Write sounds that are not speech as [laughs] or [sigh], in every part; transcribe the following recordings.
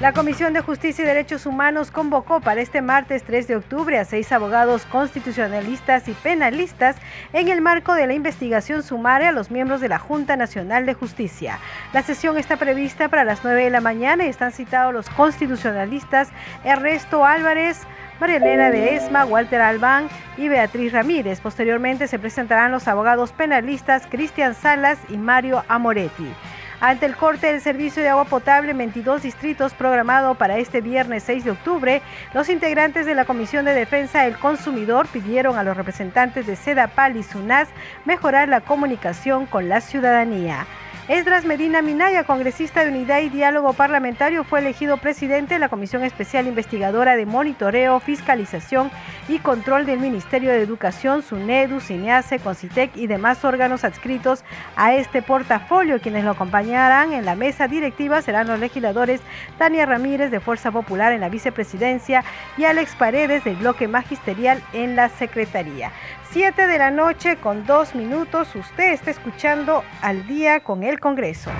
La Comisión de Justicia y Derechos Humanos convocó para este martes 3 de octubre a seis abogados constitucionalistas y penalistas en el marco de la investigación sumaria a los miembros de la Junta Nacional de Justicia. La sesión está prevista para las 9 de la mañana y están citados los constitucionalistas Ernesto Álvarez, María Elena de Esma, Walter Albán y Beatriz Ramírez. Posteriormente se presentarán los abogados penalistas Cristian Salas y Mario Amoretti. Ante el corte del servicio de agua potable en 22 distritos programado para este viernes 6 de octubre, los integrantes de la Comisión de Defensa del Consumidor pidieron a los representantes de SEDAPAL y SUNAS mejorar la comunicación con la ciudadanía. Esdras Medina Minaya, congresista de Unidad y Diálogo Parlamentario, fue elegido presidente de la Comisión Especial Investigadora de Monitoreo, Fiscalización y Control del Ministerio de Educación, SUNEDU, CINEACE, CONCITEC y demás órganos adscritos a este portafolio. Quienes lo acompañarán en la mesa directiva serán los legisladores Tania Ramírez de Fuerza Popular en la vicepresidencia y Alex Paredes del bloque magisterial en la secretaría. 7 de la noche con dos minutos. Usted está escuchando al día con el Congreso.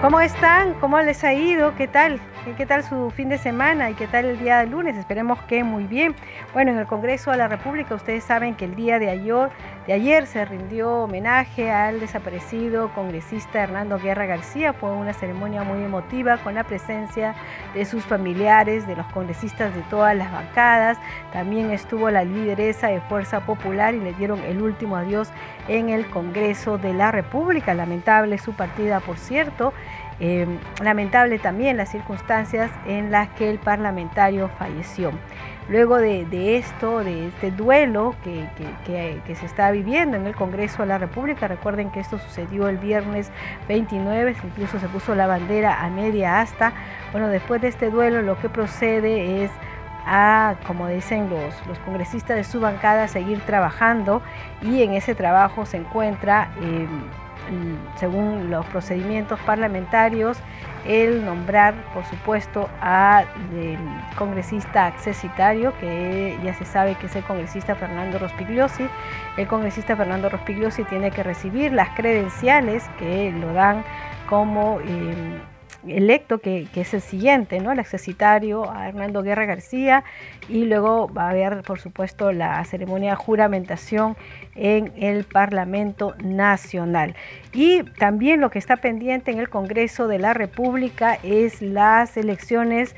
¿Cómo están? ¿Cómo les ha ido? ¿Qué tal? ¿Qué tal su fin de semana y qué tal el día de lunes? Esperemos que muy bien. Bueno, en el Congreso de la República ustedes saben que el día de ayer, de ayer se rindió homenaje al desaparecido congresista Hernando Guerra García. Fue una ceremonia muy emotiva con la presencia de sus familiares, de los congresistas de todas las bancadas. También estuvo la lideresa de Fuerza Popular y le dieron el último adiós en el Congreso de la República. Lamentable su partida, por cierto. Eh, lamentable también las circunstancias en las que el parlamentario falleció. Luego de, esto, de este duelo que, se está viviendo en el Congreso de la República, recuerden que esto sucedió el viernes 29, incluso se puso la bandera a media asta. Bueno, después de este duelo lo que procede es a, como dicen los, los congresistas de su bancada, seguir trabajando y en ese trabajo se encuentra... Eh, según los procedimientos parlamentarios, el nombrar, por supuesto, al congresista accesitario, que ya se sabe que es el congresista Fernando Rospigliosi. El congresista Fernando Rospigliosi tiene que recibir las credenciales que lo dan como eh, electo, que, es el siguiente, ¿no? El accesitario a Hernando Guerra García y luego va a haber, por supuesto, la ceremonia de juramentación en el Parlamento Nacional. Y también lo que está pendiente en el Congreso de la República es las elecciones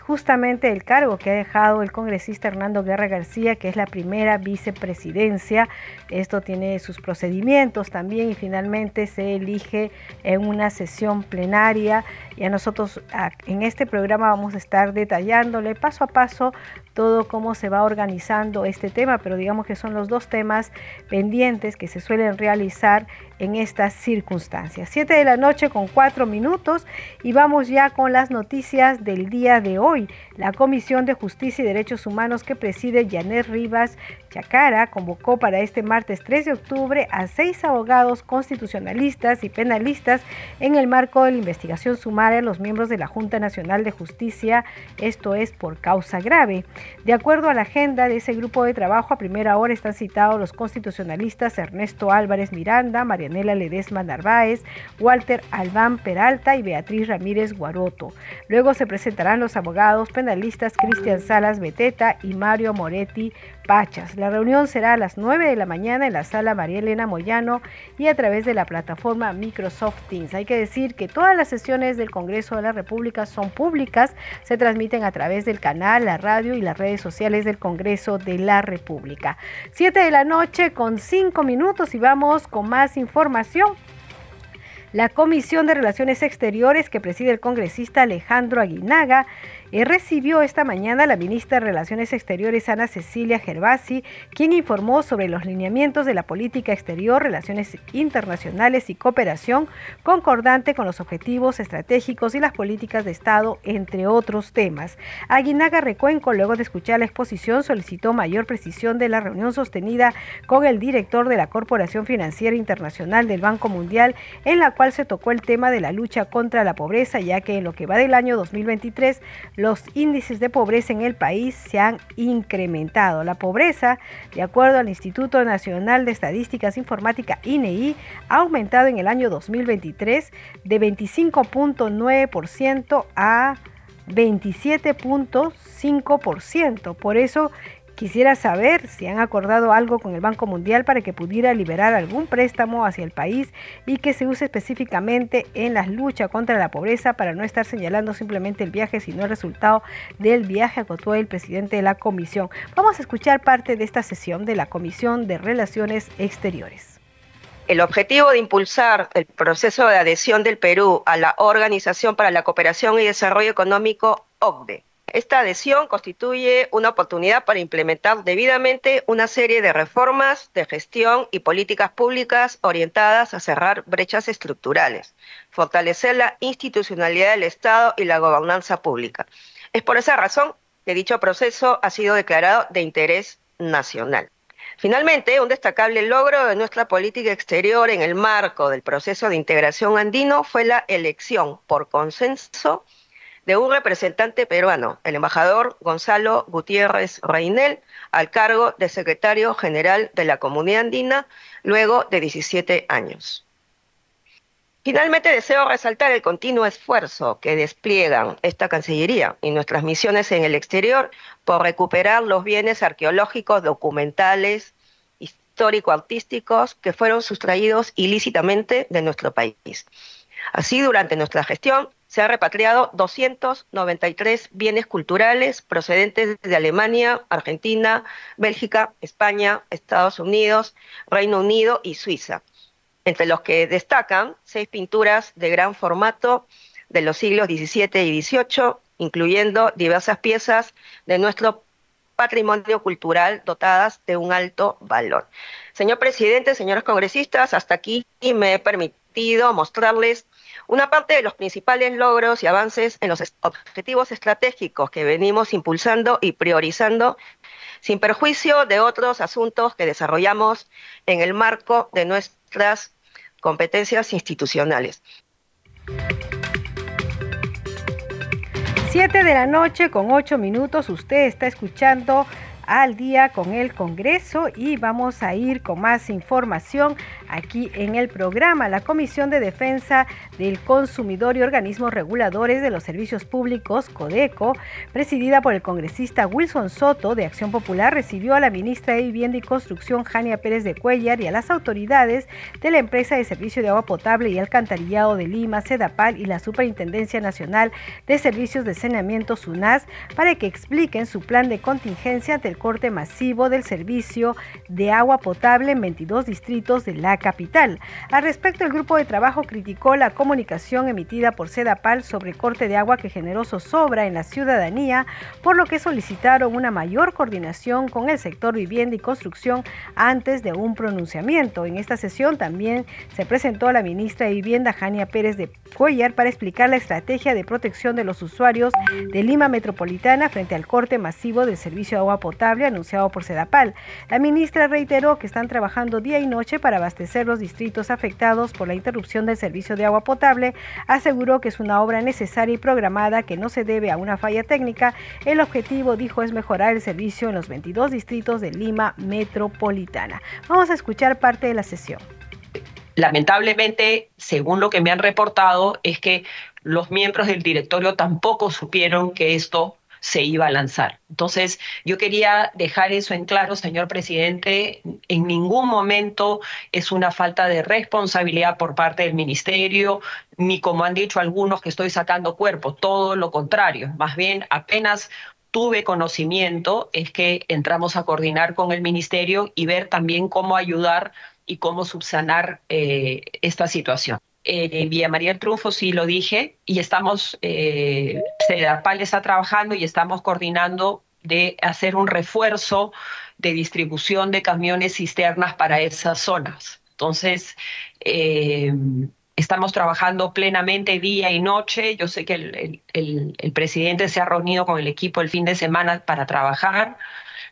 justamente el cargo que ha dejado el congresista Hernando Guerra García, que es la primera vicepresidencia. Esto tiene sus procedimientos también y finalmente se elige en una sesión plenaria. Y a nosotros en este programa vamos a estar detallándole paso a paso todo cómo se va organizando este tema, pero digamos que son los dos temas pendientes que se suelen realizar en estas circunstancias. Siete de la noche con cuatro minutos y vamos ya con las noticias del día de hoy. La Comisión de Justicia y Derechos Humanos que preside Janet Rivas Chacara convocó para este martes 3 de octubre a seis abogados constitucionalistas y penalistas en el marco de la investigación sumaria a los miembros de la Junta Nacional de Justicia, esto es por causa grave. De acuerdo a la agenda de ese grupo de trabajo, a primera hora están citados los constitucionalistas Ernesto Álvarez Miranda, Marianela Ledesma Narváez, Walter Albán Peralta y Beatriz Ramírez Guaroto. Luego se presentarán los abogados penalistas Cristian Salas Beteta y Mario Moretti Pachas. La reunión será a las 9 de la mañana en la sala María Elena Moyano y a través de la plataforma Microsoft Teams. Hay que decir que todas las sesiones del Congreso de la República son públicas, se transmiten a través del canal, la radio y las redes sociales del Congreso de la República. 7 de la noche con 5 minutos y vamos con más información. La Comisión de Relaciones Exteriores que preside el congresista Alejandro Aguinaga eh, recibió esta mañana la ministra de Relaciones Exteriores Ana Cecilia Gervasi, quien informó sobre los lineamientos de la política exterior, relaciones internacionales y cooperación concordante con los objetivos estratégicos y las políticas de Estado, entre otros temas. Aguinaga Recuenco, luego de escuchar la exposición, solicitó mayor precisión de la reunión sostenida con el director de la Corporación Financiera Internacional del Banco Mundial, en la cual se tocó el tema de la lucha contra la pobreza, ya que en lo que va del año 2023 los índices de pobreza en el país se han incrementado. La pobreza, de acuerdo al Instituto Nacional de Estadísticas Informática INEI, e ha aumentado en el año 2023 de 25.9% a 27.5%. Por eso Quisiera saber si han acordado algo con el Banco Mundial para que pudiera liberar algún préstamo hacia el país y que se use específicamente en la lucha contra la pobreza para no estar señalando simplemente el viaje, sino el resultado del viaje, acotó el presidente de la comisión. Vamos a escuchar parte de esta sesión de la Comisión de Relaciones Exteriores. El objetivo de impulsar el proceso de adhesión del Perú a la Organización para la Cooperación y Desarrollo Económico, OCDE, esta adhesión constituye una oportunidad para implementar debidamente una serie de reformas de gestión y políticas públicas orientadas a cerrar brechas estructurales, fortalecer la institucionalidad del Estado y la gobernanza pública. Es por esa razón que dicho proceso ha sido declarado de interés nacional. Finalmente, un destacable logro de nuestra política exterior en el marco del proceso de integración andino fue la elección por consenso de un representante peruano, el embajador Gonzalo Gutiérrez Reinel, al cargo de secretario general de la Comunidad Andina, luego de 17 años. Finalmente deseo resaltar el continuo esfuerzo que despliegan esta Cancillería y nuestras misiones en el exterior por recuperar los bienes arqueológicos, documentales, histórico-artísticos que fueron sustraídos ilícitamente de nuestro país. Así, durante nuestra gestión, se han repatriado 293 bienes culturales procedentes de Alemania, Argentina, Bélgica, España, Estados Unidos, Reino Unido y Suiza, entre los que destacan seis pinturas de gran formato de los siglos XVII y XVIII, incluyendo diversas piezas de nuestro patrimonio cultural dotadas de un alto valor. Señor presidente, señores congresistas, hasta aquí me he permitido mostrarles una parte de los principales logros y avances en los objetivos estratégicos que venimos impulsando y priorizando, sin perjuicio de otros asuntos que desarrollamos en el marco de nuestras competencias institucionales. Siete de la noche con ocho minutos, usted está escuchando al día con el Congreso y vamos a ir con más información aquí en el programa. La Comisión de Defensa del Consumidor y Organismos Reguladores de los Servicios Públicos, CODECO, presidida por el congresista Wilson Soto de Acción Popular, recibió a la ministra de Vivienda y Construcción, Jania Pérez de Cuellar, y a las autoridades de la empresa de servicio de agua potable y alcantarillado de Lima, CEDAPAL y la Superintendencia Nacional de Servicios de Saneamiento, SUNAS, para que expliquen su plan de contingencia ante el corte masivo del servicio de agua potable en 22 distritos de capital. Al respecto, el grupo de trabajo criticó la comunicación emitida por Sedapal sobre corte de agua que generó zozobra en la ciudadanía, por lo que solicitaron una mayor coordinación con el sector vivienda y construcción antes de un pronunciamiento. En esta sesión también se presentó a la ministra de Vivienda, Jania Pérez de Cuellar, para explicar la estrategia de protección de los usuarios de Lima Metropolitana frente al corte masivo del servicio de agua potable anunciado por Sedapal. La ministra reiteró que están trabajando día y noche para abastecer ser los distritos afectados por la interrupción del servicio de agua potable, aseguró que es una obra necesaria y programada que no se debe a una falla técnica. El objetivo, dijo, es mejorar el servicio en los 22 distritos de Lima metropolitana. Vamos a escuchar parte de la sesión. Lamentablemente, según lo que me han reportado, es que los miembros del directorio tampoco supieron que esto se iba a lanzar. Entonces, yo quería dejar eso en claro, señor presidente, en ningún momento es una falta de responsabilidad por parte del ministerio, ni como han dicho algunos que estoy sacando cuerpo, todo lo contrario, más bien apenas tuve conocimiento es que entramos a coordinar con el ministerio y ver también cómo ayudar y cómo subsanar eh, esta situación. Eh, Villa María Triunfo sí lo dije y estamos, eh, CEDAPAL está trabajando y estamos coordinando de hacer un refuerzo de distribución de camiones cisternas para esas zonas. Entonces, eh, estamos trabajando plenamente día y noche. Yo sé que el, el, presidente se ha reunido con el equipo el fin de semana para trabajar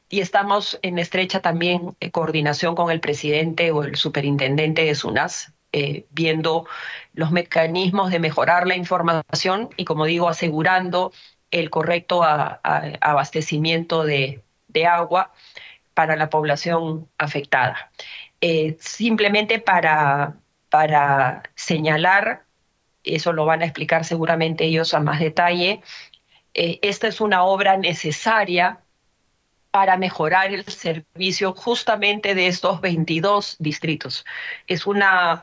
y estamos en estrecha también eh, coordinación con el presidente o el superintendente de SUNAS, eh, viendo los mecanismos de mejorar la información y, como digo, asegurando el correcto abastecimiento de, agua para la población afectada. Eh, simplemente para, para señalar, eso lo van a explicar seguramente ellos a más detalle, esta es una obra necesaria para mejorar el servicio justamente de estos 22 distritos. Es una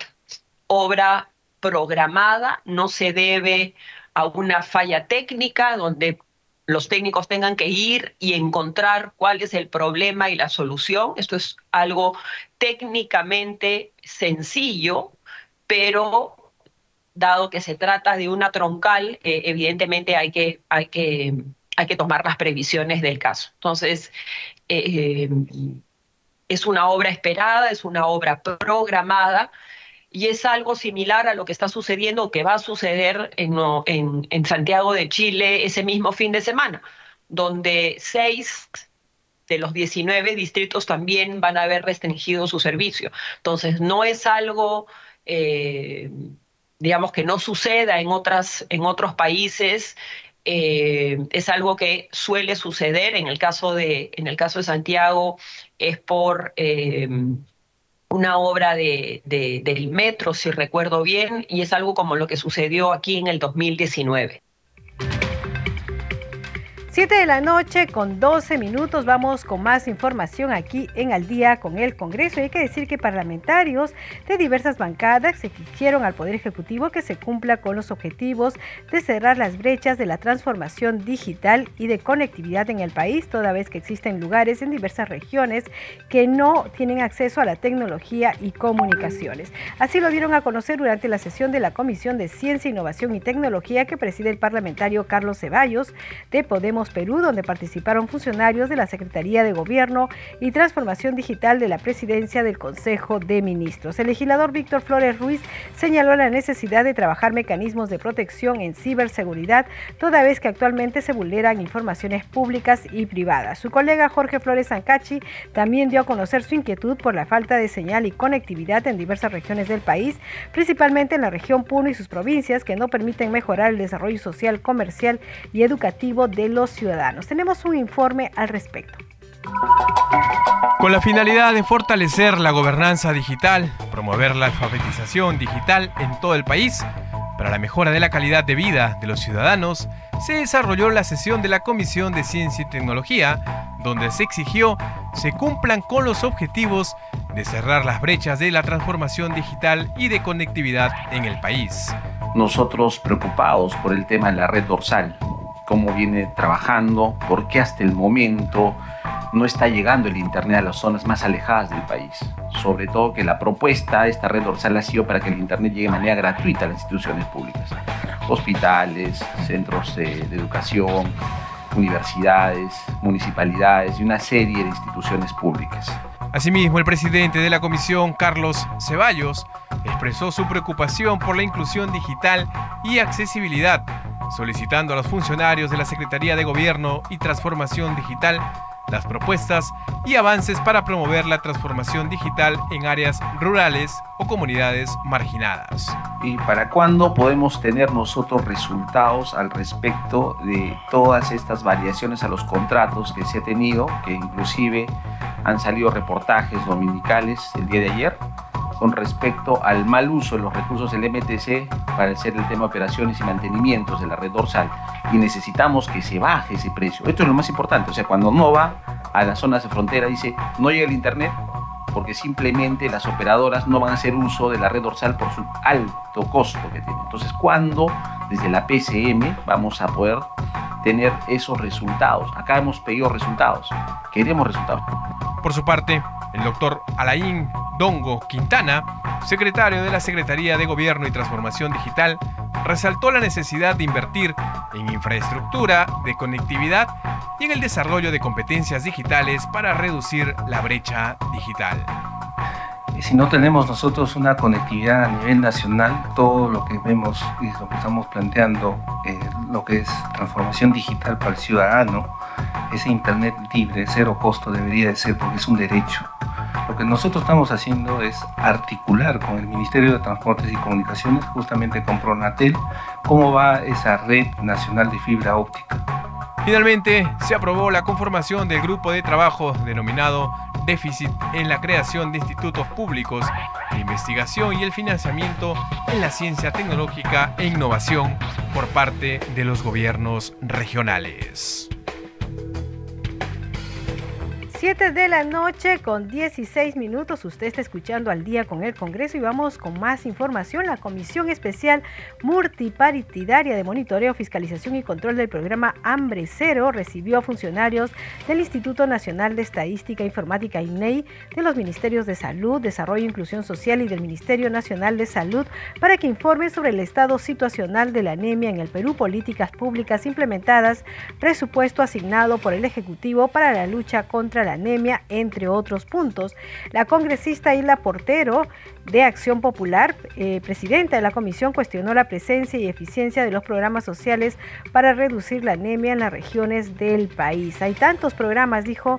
obra programada, no se debe a una falla técnica donde los técnicos tengan que ir y encontrar cuál es el problema y la solución. Esto es algo técnicamente sencillo, pero dado que se trata de una troncal, eh, evidentemente hay que, hay que hay que tomar las previsiones del caso. Entonces, eh, es una obra esperada, es una obra programada y es algo similar a lo que está sucediendo o que va a suceder en, en, Santiago de Chile ese mismo fin de semana, donde seis de los 19 distritos también van a haber restringido su servicio. Entonces, no es algo, eh, digamos, que no suceda en, otras, en otros países eh, es algo que suele suceder. En el caso de, en el caso de Santiago es por eh, una obra de, del metro, si recuerdo bien, y es algo como lo que sucedió aquí en el 2019. Siete de la noche con 12 minutos vamos con más información aquí en Al día con el Congreso. hay que decir que parlamentarios de diversas bancadas exigieron al Poder Ejecutivo que se cumpla con los objetivos de cerrar las brechas de la transformación digital y de conectividad en el país, toda vez que existen lugares en diversas regiones que no tienen acceso a la tecnología y comunicaciones. Así lo dieron a conocer durante la sesión de la Comisión de Ciencia, Innovación y Tecnología que preside el parlamentario Carlos Ceballos de Podemos Perú, donde participaron funcionarios de la Secretaría de Gobierno y Transformación Digital de la Presidencia del Consejo de Ministros. El legislador Víctor Flores Ruiz señaló la necesidad de trabajar mecanismos de protección en ciberseguridad, toda vez que actualmente se vulneran informaciones públicas y privadas. Su colega Jorge Flores Zancachi también dio a conocer su inquietud por la falta de señal y conectividad en diversas regiones del país, principalmente en la región Puno y sus provincias, que no permiten mejorar el desarrollo social, comercial y educativo de los ciudadanos. Tenemos un informe al respecto. Con la finalidad de fortalecer la gobernanza digital, promover la alfabetización digital en todo el país, para la mejora de la calidad de vida de los ciudadanos, se desarrolló la sesión de la Comisión de Ciencia y Tecnología, donde se exigió se cumplan con los objetivos de cerrar las brechas de la transformación digital y de conectividad en el país. Nosotros preocupados por el tema de la red dorsal, cómo viene trabajando, por qué hasta el momento no está llegando el Internet a las zonas más alejadas del país. Sobre todo que la propuesta de esta red dorsal ha sido para que el Internet llegue de manera gratuita a las instituciones públicas. Hospitales, centros de, educación, universidades, municipalidades y una serie de instituciones públicas. Asimismo, el presidente de la comisión, Carlos Ceballos, expresó su preocupación por la inclusión digital y accesibilidad solicitando a los funcionarios de la Secretaría de Gobierno y Transformación Digital las propuestas y avances para promover la transformación digital en áreas rurales o comunidades marginadas. ¿Y para cuándo podemos tener nosotros resultados al respecto de todas estas variaciones a los contratos que se ha tenido, que inclusive han salido reportajes dominicales el día de ayer? Con respecto al mal uso de los recursos del MTC para hacer el tema de operaciones y mantenimientos de la red dorsal y necesitamos que se baje ese precio. Esto es lo más importante, o sea, cuando no va a las zonas de frontera dice no llega el internet porque simplemente las operadoras no van a hacer uso de la red dorsal por su alto costo que tiene. Entonces, ¿cuándo desde la PCM vamos a poder tener esos resultados. Acá hemos pedido resultados, queremos resultados. Por su parte, el doctor Alain Dongo Quintana, secretario de la Secretaría de Gobierno y Transformación Digital, resaltó la necesidad de invertir en infraestructura de conectividad y en el desarrollo de competencias digitales para reducir la brecha digital si no tenemos nosotros una conectividad a nivel nacional, todo lo que vemos y lo que estamos planteando, eh, lo que es transformación digital para el ciudadano, ese Internet libre, cero costo debería de ser porque es un derecho. Lo que nosotros estamos haciendo es articular con el Ministerio de Transportes y Comunicaciones, justamente con Pronatel, cómo va esa red nacional de fibra óptica. Finalmente, se aprobó la conformación del grupo de trabajo denominado déficit en la creación de institutos públicos de investigación y el financiamiento en la ciencia tecnológica e innovación por parte de los gobiernos regionales. 7 de la noche con 16 minutos. Usted está escuchando al día con el Congreso y vamos con más información. La Comisión Especial Multipartidaria de Monitoreo, Fiscalización y Control del programa Hambre Cero recibió a funcionarios del Instituto Nacional de Estadística e Informática INEI, de los Ministerios de Salud, Desarrollo e Inclusión Social y del Ministerio Nacional de Salud para que informen sobre el estado situacional de la anemia en el Perú, políticas públicas implementadas, presupuesto asignado por el Ejecutivo para la lucha contra la anemia, entre otros puntos. La congresista Isla Portero de Acción Popular, eh, presidenta de la comisión, cuestionó la presencia y eficiencia de los programas sociales para reducir la anemia en las regiones del país. Hay tantos programas, dijo,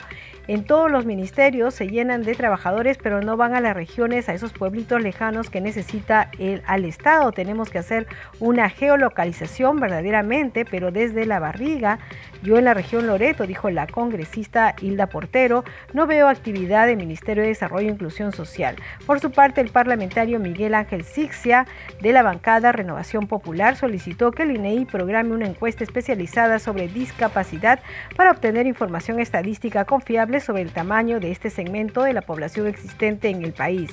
en todos los ministerios se llenan de trabajadores, pero no van a las regiones, a esos pueblitos lejanos que necesita el al Estado. Tenemos que hacer una geolocalización verdaderamente, pero desde la barriga. Yo en la región Loreto, dijo la congresista Hilda Portero, no veo actividad del Ministerio de Desarrollo e Inclusión Social. Por su parte, el parlamentario Miguel Ángel Sixia de la bancada Renovación Popular solicitó que el INEI programe una encuesta especializada sobre discapacidad para obtener información estadística confiable sobre el tamaño de este segmento de la población existente en el país.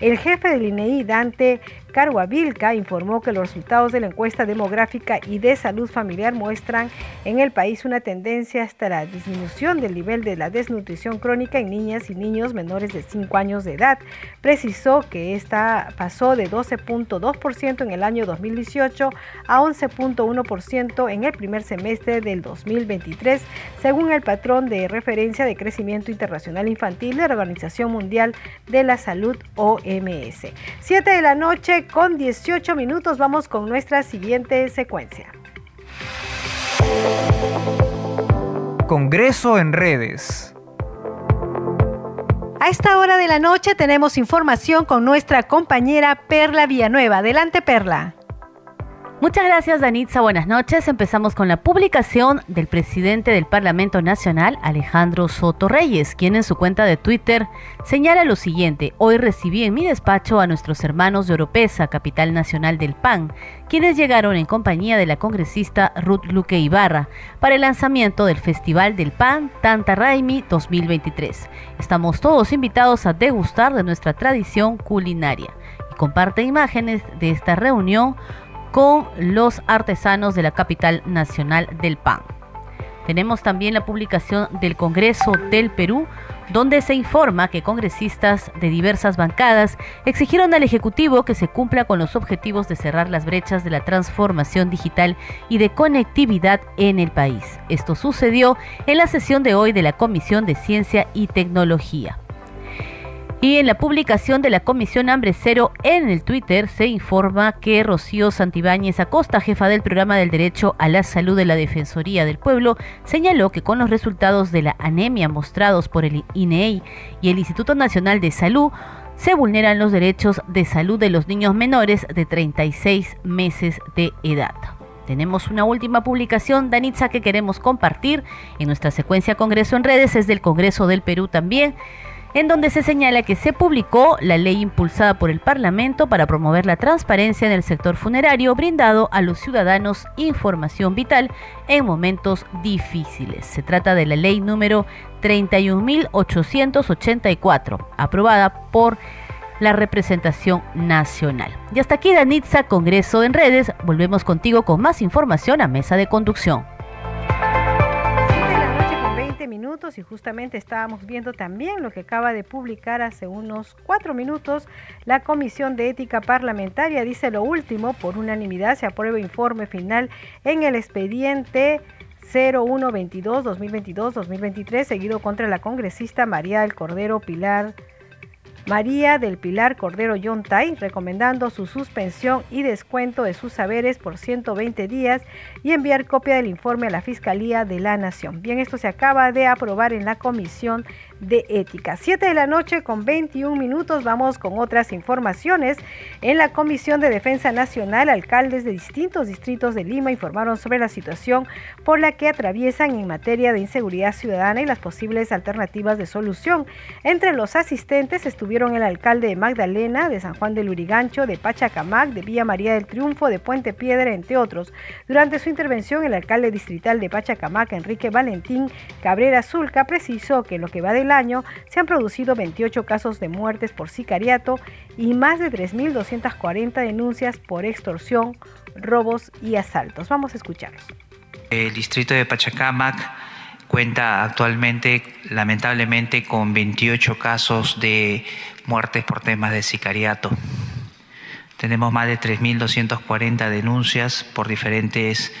El jefe del INEI, Dante Carhuavilca informó que los resultados de la encuesta demográfica y de salud familiar muestran en el país una tendencia hasta la disminución del nivel de la desnutrición crónica en niñas y niños menores de 5 años de edad. Precisó que esta pasó de 12.2% en el año 2018 a 11.1% en el primer semestre del 2023, según el patrón de referencia de crecimiento internacional infantil de la Organización Mundial de la Salud OMS. 7 de la noche con 18 minutos vamos con nuestra siguiente secuencia. Congreso en redes. A esta hora de la noche tenemos información con nuestra compañera Perla Villanueva. Adelante, Perla. Muchas gracias, Danitza. Buenas noches. Empezamos con la publicación del presidente del Parlamento Nacional, Alejandro Soto Reyes, quien en su cuenta de Twitter señala lo siguiente. Hoy recibí en mi despacho a nuestros hermanos de Oropesa, capital nacional del PAN, quienes llegaron en compañía de la congresista Ruth Luque Ibarra para el lanzamiento del Festival del PAN Tanta Raimi 2023. Estamos todos invitados a degustar de nuestra tradición culinaria. Y comparte imágenes de esta reunión con los artesanos de la capital nacional del pan. Tenemos también la publicación del Congreso del Perú, donde se informa que congresistas de diversas bancadas exigieron al Ejecutivo que se cumpla con los objetivos de cerrar las brechas de la transformación digital y de conectividad en el país. Esto sucedió en la sesión de hoy de la Comisión de Ciencia y Tecnología. Y en la publicación de la Comisión Hambre Cero en el Twitter se informa que Rocío Santibáñez Acosta, jefa del programa del derecho a la salud de la Defensoría del Pueblo, señaló que con los resultados de la anemia mostrados por el INEI y el Instituto Nacional de Salud, se vulneran los derechos de salud de los niños menores de 36 meses de edad. Tenemos una última publicación, Danitza, que queremos compartir en nuestra secuencia Congreso en redes, es del Congreso del Perú también en donde se señala que se publicó la ley impulsada por el Parlamento para promover la transparencia en el sector funerario, brindado a los ciudadanos información vital en momentos difíciles. Se trata de la ley número 31.884, aprobada por la representación nacional. Y hasta aquí, Danitza, Congreso en Redes. Volvemos contigo con más información a Mesa de Conducción. Minutos y justamente estábamos viendo también lo que acaba de publicar hace unos cuatro minutos la Comisión de Ética Parlamentaria. Dice lo último, por unanimidad se aprueba informe final en el expediente 0122-2022-2023, seguido contra la congresista María del Cordero Pilar María del Pilar Cordero Yontay, recomendando su suspensión y descuento de sus saberes por 120 días y enviar copia del informe a la Fiscalía de la Nación. Bien, esto se acaba de aprobar en la Comisión de Ética. 7 de la noche con 21 minutos vamos con otras informaciones. En la Comisión de Defensa Nacional, alcaldes de distintos distritos de Lima informaron sobre la situación por la que atraviesan en materia de inseguridad ciudadana y las posibles alternativas de solución. Entre los asistentes estuvieron el alcalde de Magdalena, de San Juan del Urigancho, de Pachacamac, de Villa María del Triunfo, de Puente Piedra, entre otros. Durante su intervención, el alcalde distrital de Pachacamac, Enrique Valentín Cabrera Zulca, precisó que lo que va del año se han producido 28 casos de muertes por sicariato y más de 3.240 denuncias por extorsión, robos y asaltos. Vamos a escucharlos. El distrito de Pachacamac cuenta actualmente lamentablemente con 28 casos de muertes por temas de sicariato. Tenemos más de 3.240 denuncias por diferentes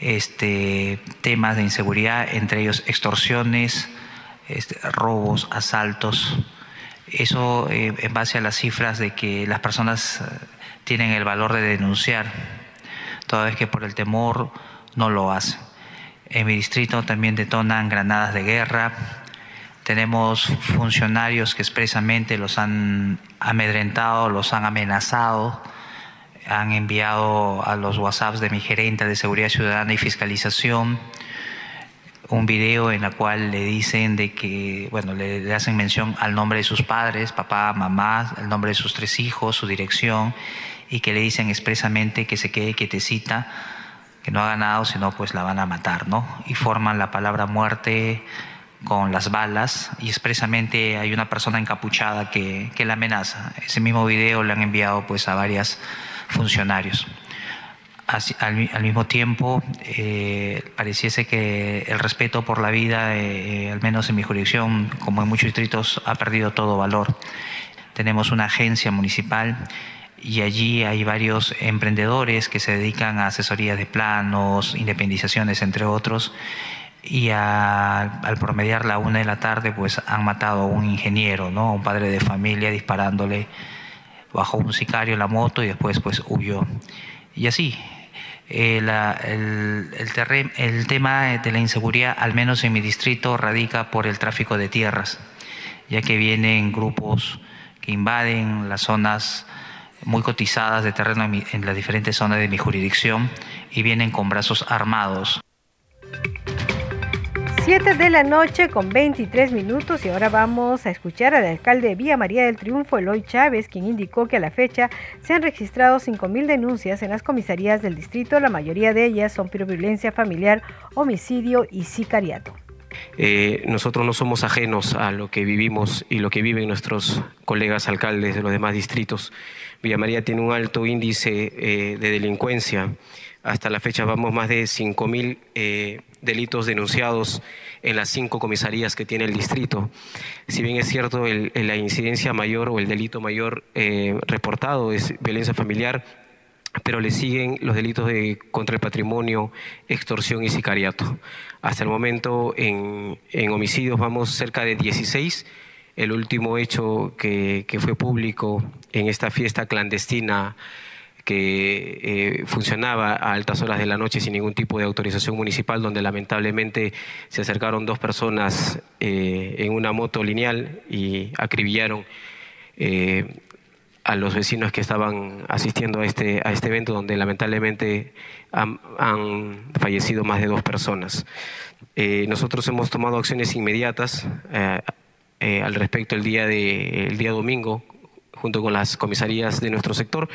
este, temas de inseguridad, entre ellos extorsiones, este, robos, asaltos. Eso eh, en base a las cifras de que las personas eh, tienen el valor de denunciar, toda vez que por el temor no lo hacen. En mi distrito también detonan granadas de guerra. Tenemos funcionarios que expresamente los han amedrentado, los han amenazado, han enviado a los WhatsApps de mi gerente de Seguridad Ciudadana y Fiscalización un video en la cual le dicen de que, bueno, le, hacen mención al nombre de sus padres, papá, mamá, el nombre de sus tres hijos, su dirección, y que le dicen expresamente que se quede quietecita, que no haga nada, sino pues la van a matar, ¿no? Y forman la palabra muerte con las balas y expresamente hay una persona encapuchada que, que la amenaza. Ese mismo video le han enviado pues a varios funcionarios al, mismo tiempo eh, pareciese que el respeto por la vida, eh, al menos en mi jurisdicción, como en muchos distritos, ha perdido todo valor. Tenemos una agencia municipal y allí hay varios emprendedores que se dedican a asesorías de planos, independizaciones, entre otros. Y al promediar la una de la tarde, pues han matado a un ingeniero, ¿no? a un padre de familia, disparándole bajo un sicario la moto y después pues huyó. Y así, eh, el, el, tema de la inseguridad, al menos en mi distrito, radica por el tráfico de tierras, ya que vienen grupos que invaden las zonas muy cotizadas de terreno en las diferentes zonas de mi jurisdicción y vienen con brazos armados. 7 de la noche con 23 minutos y ahora vamos a escuchar al alcalde de Vía María del Triunfo, Eloy Chávez, quien indicó que a la fecha se han registrado 5.000 denuncias en las comisarías del distrito, la mayoría de ellas son por violencia familiar, homicidio y sicariato. Eh, nosotros no somos ajenos a lo que vivimos y lo que viven nuestros colegas alcaldes de los demás distritos. Villa María tiene un alto índice eh, de delincuencia. Hasta la fecha vamos más de 5.000 eh, delitos denunciados en las cinco comisarías que tiene el distrito. Si bien es cierto, la incidencia mayor o el delito mayor eh, reportado es violencia familiar, pero le siguen los delitos de contra el patrimonio, extorsión y sicariato. Hasta el momento en, homicidios vamos cerca de 16. El último hecho que, que fue público en esta fiesta clandestina que eh, funcionaba a altas horas de la noche sin ningún tipo de autorización municipal, donde lamentablemente se acercaron dos personas eh, en una moto lineal y acribillaron eh, a los vecinos que estaban asistiendo a este, a este evento, donde lamentablemente han, fallecido más de dos personas. nosotros hemos tomado acciones inmediatas al respecto el día, de, el día domingo, junto con las comisarías de nuestro sector,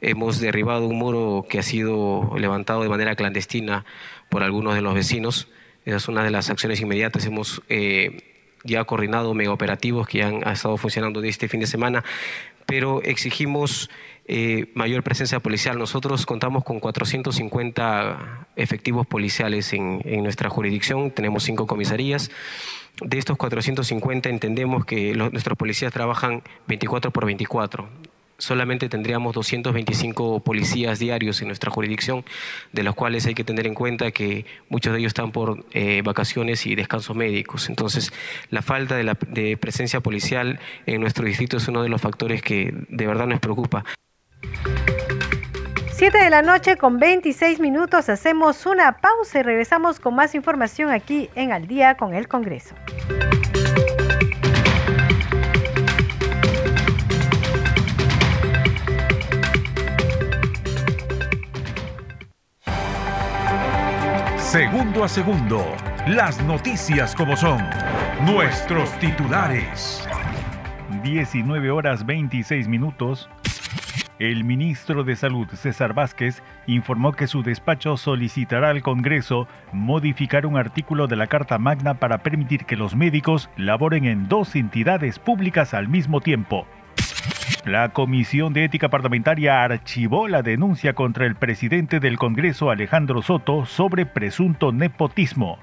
hemos derribado un muro que ha sido levantado de manera clandestina por algunos de los vecinos. Esa es una de las acciones inmediatas. Hemos eh, ya coordinado mega operativos que han, estado funcionando de este fin de semana pero exigimos eh, mayor presencia policial. Nosotros contamos con 450 efectivos policiales en, nuestra jurisdicción, tenemos cinco comisarías. De estos 450 entendemos que nuestros policías trabajan 24 por 24 solamente tendríamos 225 policías diarios en nuestra jurisdicción, de los cuales hay que tener en cuenta que muchos de ellos están por eh, vacaciones y descansos médicos. Entonces, la falta de, la, de presencia policial en nuestro distrito es uno de los factores que de verdad nos preocupa. 7 de la noche con 26 minutos hacemos una pausa y regresamos con más información aquí en Al día con el Congreso. Segundo a segundo, las noticias como son, nuestros titulares. 19 horas 26 minutos. El ministro de Salud, César Vázquez, informó que su despacho solicitará al Congreso modificar un artículo de la Carta Magna para permitir que los médicos laboren en dos entidades públicas al mismo tiempo. La Comisión de Ética Parlamentaria archivó la denuncia contra el presidente del Congreso, Alejandro Soto, sobre presunto nepotismo.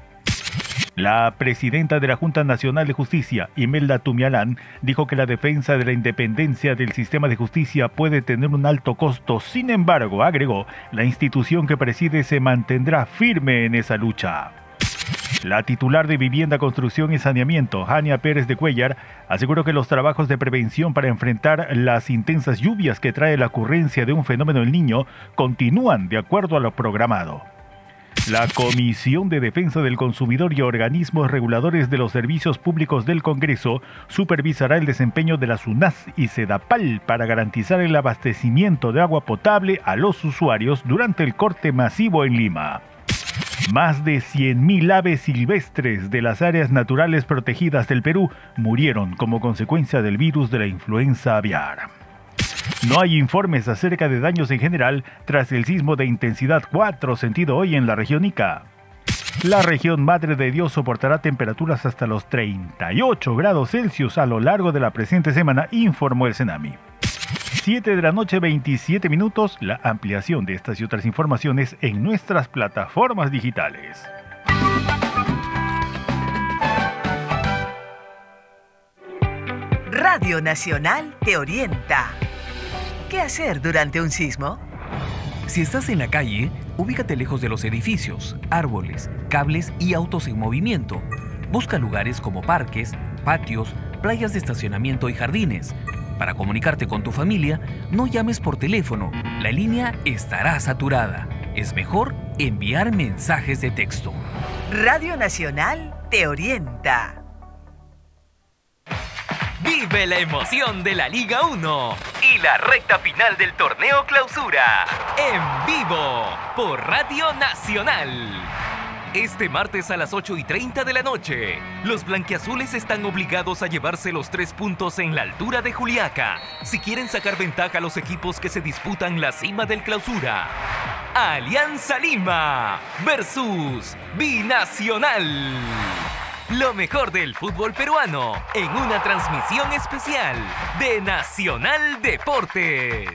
La presidenta de la Junta Nacional de Justicia, Imelda Tumialán, dijo que la defensa de la independencia del sistema de justicia puede tener un alto costo. Sin embargo, agregó, la institución que preside se mantendrá firme en esa lucha. La titular de Vivienda, Construcción y Saneamiento, Jania Pérez de Cuellar, aseguró que los trabajos de prevención para enfrentar las intensas lluvias que trae la ocurrencia de un fenómeno el niño continúan de acuerdo a lo programado. La Comisión de Defensa del Consumidor y organismos reguladores de los servicios públicos del Congreso supervisará el desempeño de la SUNAS y SEDAPAL para garantizar el abastecimiento de agua potable a los usuarios durante el corte masivo en Lima. Más de 100.000 aves silvestres de las áreas naturales protegidas del Perú murieron como consecuencia del virus de la influenza aviar. No hay informes acerca de daños en general tras el sismo de intensidad 4 sentido hoy en la región Ica. La región Madre de Dios soportará temperaturas hasta los 38 grados Celsius a lo largo de la presente semana, informó el Senami. 7 de la noche 27 minutos, la ampliación de estas y otras informaciones en nuestras plataformas digitales. Radio Nacional te orienta. ¿Qué hacer durante un sismo? Si estás en la calle, ubícate lejos de los edificios, árboles, cables y autos en movimiento. Busca lugares como parques, patios, playas de estacionamiento y jardines para comunicarte con tu familia, no llames por teléfono. La línea estará saturada. Es mejor enviar mensajes de texto. Radio Nacional te orienta. Vive la emoción de la Liga 1 la recta final del torneo clausura. En vivo por Radio Nacional. Este martes a las 8 y 30 de la noche, los blanquiazules están obligados a llevarse los tres puntos en la altura de Juliaca si quieren sacar ventaja a los equipos que se disputan la cima del clausura. Alianza Lima versus Binacional. Lo mejor del fútbol peruano en una transmisión especial de Nacional Deportes.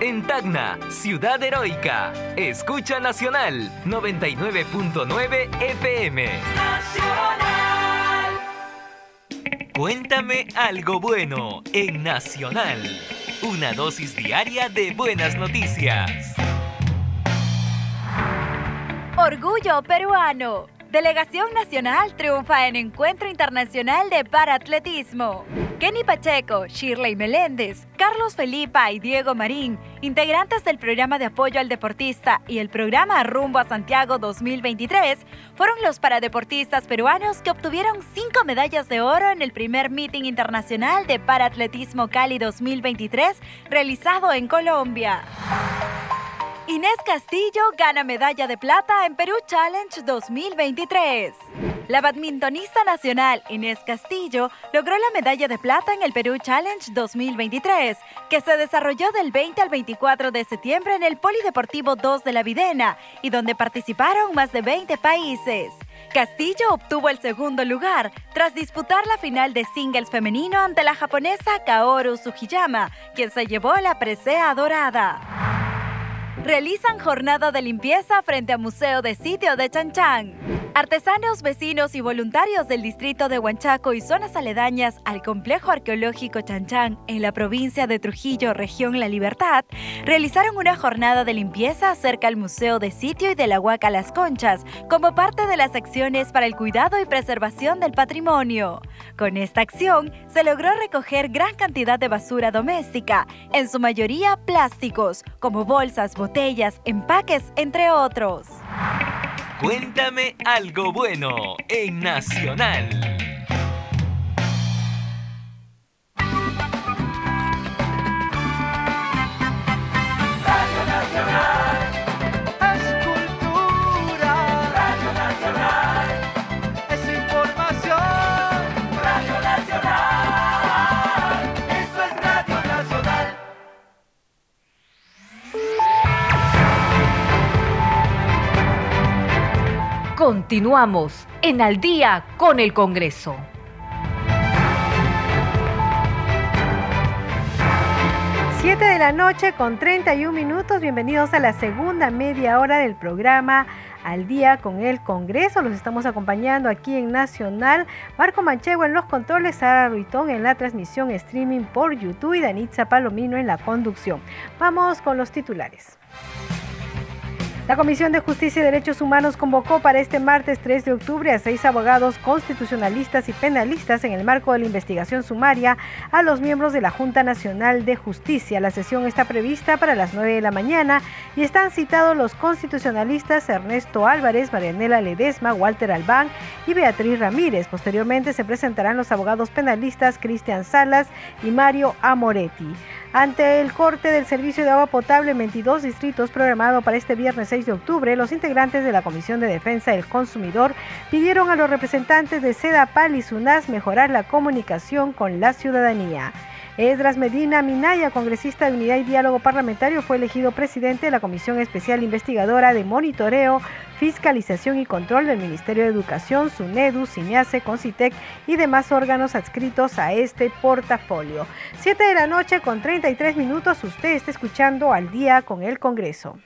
En Tacna, Ciudad Heroica. Escucha Nacional 99.9 FM. Nacional. Cuéntame algo bueno en Nacional. Una dosis diaria de buenas noticias. Orgullo peruano. Delegación Nacional triunfa en Encuentro Internacional de Paratletismo. Kenny Pacheco, Shirley Meléndez, Carlos Felipa y Diego Marín, integrantes del programa de apoyo al deportista y el programa Rumbo a Santiago 2023, fueron los paradeportistas peruanos que obtuvieron cinco medallas de oro en el primer meeting internacional de Paratletismo Cali 2023 realizado en Colombia. Inés Castillo gana medalla de plata en Perú Challenge 2023. La badmintonista nacional Inés Castillo logró la medalla de plata en el Perú Challenge 2023, que se desarrolló del 20 al 24 de septiembre en el Polideportivo 2 de la Videna y donde participaron más de 20 países. Castillo obtuvo el segundo lugar tras disputar la final de singles femenino ante la japonesa Kaoru Sugiyama, quien se llevó la presea dorada. Realizan jornada de limpieza frente al Museo de Sitio de Chanchán. Artesanos, vecinos y voluntarios del distrito de Huanchaco y zonas aledañas al complejo arqueológico Chanchán en la provincia de Trujillo, región La Libertad, realizaron una jornada de limpieza cerca al Museo de Sitio y de la Huaca Las Conchas, como parte de las acciones para el cuidado y preservación del patrimonio. Con esta acción se logró recoger gran cantidad de basura doméstica, en su mayoría plásticos, como bolsas, botellas, empaques, entre otros. Cuéntame algo bueno en Nacional. Nacional Continuamos en Al día con el Congreso. Siete de la noche con 31 minutos. Bienvenidos a la segunda media hora del programa Al día con el Congreso. Los estamos acompañando aquí en Nacional. Marco Manchego en los controles, Sara Ruitón en la transmisión streaming por YouTube y Danitza Palomino en la conducción. Vamos con los titulares. La Comisión de Justicia y Derechos Humanos convocó para este martes 3 de octubre a seis abogados constitucionalistas y penalistas en el marco de la investigación sumaria a los miembros de la Junta Nacional de Justicia. La sesión está prevista para las 9 de la mañana y están citados los constitucionalistas Ernesto Álvarez, Marianela Ledesma, Walter Albán y Beatriz Ramírez. Posteriormente se presentarán los abogados penalistas Cristian Salas y Mario Amoretti. Ante el corte del servicio de agua potable en 22 distritos programado para este viernes 6 de octubre, los integrantes de la Comisión de Defensa del Consumidor pidieron a los representantes de SEDAPAL y SUNAS mejorar la comunicación con la ciudadanía. Esdras Medina Minaya, congresista de Unidad y Diálogo Parlamentario, fue elegido presidente de la Comisión Especial Investigadora de Monitoreo, Fiscalización y Control del Ministerio de Educación, SUNEDU, CINEACE, CONCITEC y demás órganos adscritos a este portafolio. 7 de la noche con 33 minutos, usted está escuchando al día con el Congreso.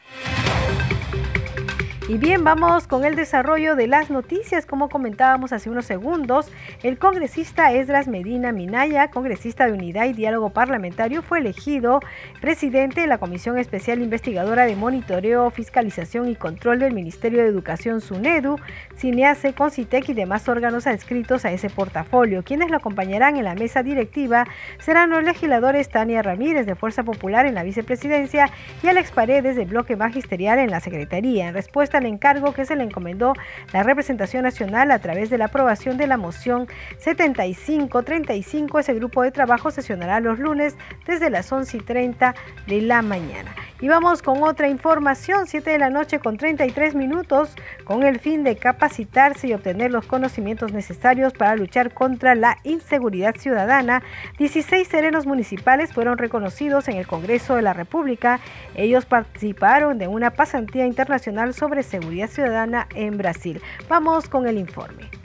Y bien, vamos con el desarrollo de las noticias. Como comentábamos hace unos segundos, el congresista Esdras Medina Minaya, congresista de Unidad y Diálogo Parlamentario, fue elegido presidente de la Comisión Especial Investigadora de Monitoreo, Fiscalización y Control del Ministerio de Educación SUNEDU, CINEACE, CONCITEC y demás órganos adscritos a ese portafolio. Quienes lo acompañarán en la mesa directiva serán los legisladores Tania Ramírez de Fuerza Popular en la vicepresidencia y Alex Paredes de Bloque Magisterial en la Secretaría. En respuesta al encargo que se le encomendó la representación nacional a través de la aprobación de la moción 7535. Ese grupo de trabajo sesionará los lunes desde las 11 y 30 de la mañana. Y vamos con otra información, 7 de la noche con 33 minutos, con el fin de capacitarse y obtener los conocimientos necesarios para luchar contra la inseguridad ciudadana. 16 serenos municipales fueron reconocidos en el Congreso de la República. Ellos participaron de una pasantía internacional sobre seguridad ciudadana en Brasil. Vamos con el informe.